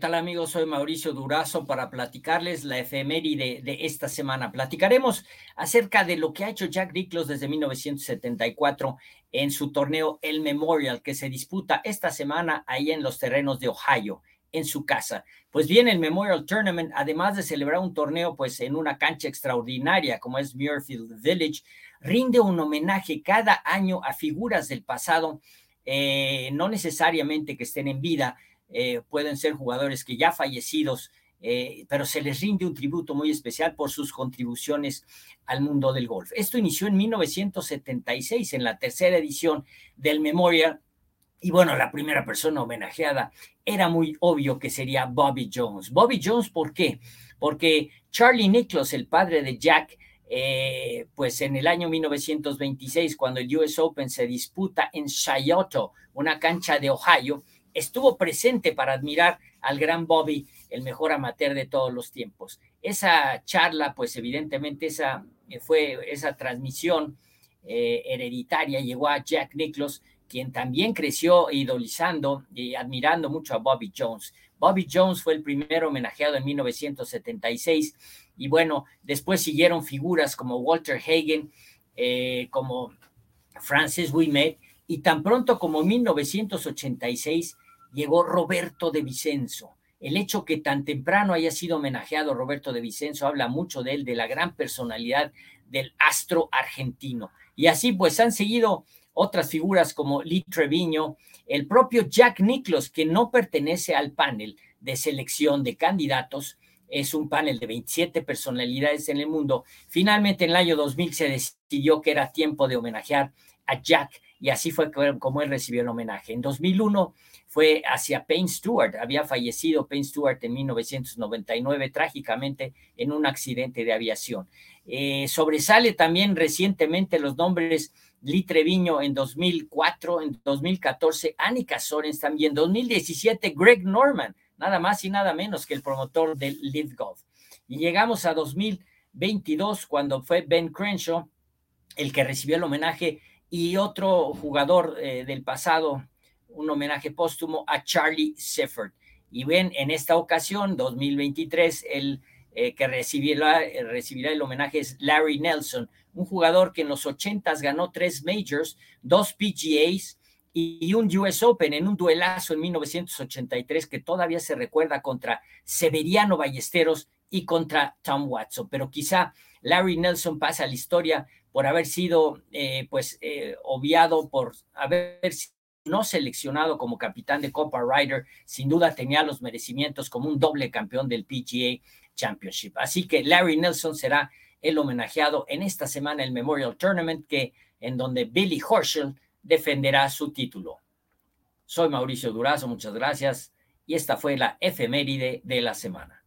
tal amigos? Soy Mauricio Durazo para platicarles la efeméride de esta semana. Platicaremos acerca de lo que ha hecho Jack Nicklaus desde 1974 en su torneo El Memorial que se disputa esta semana ahí en los terrenos de Ohio, en su casa. Pues bien, el Memorial Tournament, además de celebrar un torneo pues en una cancha extraordinaria como es Muirfield Village, rinde un homenaje cada año a figuras del pasado, eh, no necesariamente que estén en vida, eh, pueden ser jugadores que ya fallecidos, eh, pero se les rinde un tributo muy especial por sus contribuciones al mundo del golf. Esto inició en 1976, en la tercera edición del Memorial. Y bueno, la primera persona homenajeada era muy obvio que sería Bobby Jones. Bobby Jones, ¿por qué? Porque Charlie Nichols, el padre de Jack, eh, pues en el año 1926, cuando el US Open se disputa en Scioto, una cancha de Ohio, estuvo presente para admirar al gran Bobby, el mejor amateur de todos los tiempos. Esa charla, pues evidentemente esa eh, fue esa transmisión eh, hereditaria, llegó a Jack Nicklaus, quien también creció idolizando y admirando mucho a Bobby Jones. Bobby Jones fue el primero homenajeado en 1976 y bueno, después siguieron figuras como Walter Hagen, eh, como Francis Wimet, y tan pronto como 1986 llegó Roberto de Vicenzo. El hecho que tan temprano haya sido homenajeado Roberto de Vicenzo habla mucho de él, de la gran personalidad del astro argentino. Y así pues han seguido otras figuras como Lee Treviño, el propio Jack Nicklaus, que no pertenece al panel de selección de candidatos, es un panel de 27 personalidades en el mundo. Finalmente, en el año 2000 se decidió que era tiempo de homenajear a Jack y así fue como él recibió el homenaje. En 2001 fue hacia Payne Stewart. Había fallecido Payne Stewart en 1999 trágicamente en un accidente de aviación. Eh, sobresale también recientemente los nombres Lee Treviño en 2004, en 2014 Annika Sorens también, en 2017 Greg Norman, nada más y nada menos que el promotor del Live Golf. Y llegamos a 2022 cuando fue Ben Crenshaw el que recibió el homenaje y otro jugador eh, del pasado, un homenaje póstumo a Charlie Shefford. Y ven, en esta ocasión, 2023, el eh, que recibirá, eh, recibirá el homenaje es Larry Nelson, un jugador que en los 80 ganó tres majors, dos PGAs y, un US Open en un duelazo en 1983 que todavía se recuerda contra Severiano Ballesteros y contra Tom Watson. Pero quizá Larry Nelson pasa a la historia por haber sido eh, pues eh, obviado, por haber sido no seleccionado como capitán de Copa Ryder, sin duda tenía los merecimientos como un doble campeón del PGA Championship. Así que Larry Nelson será el homenajeado en esta semana el Memorial Tournament que en donde Billy Horschel defenderá su título. Soy Mauricio Durazo, muchas gracias y esta fue la efeméride de la semana.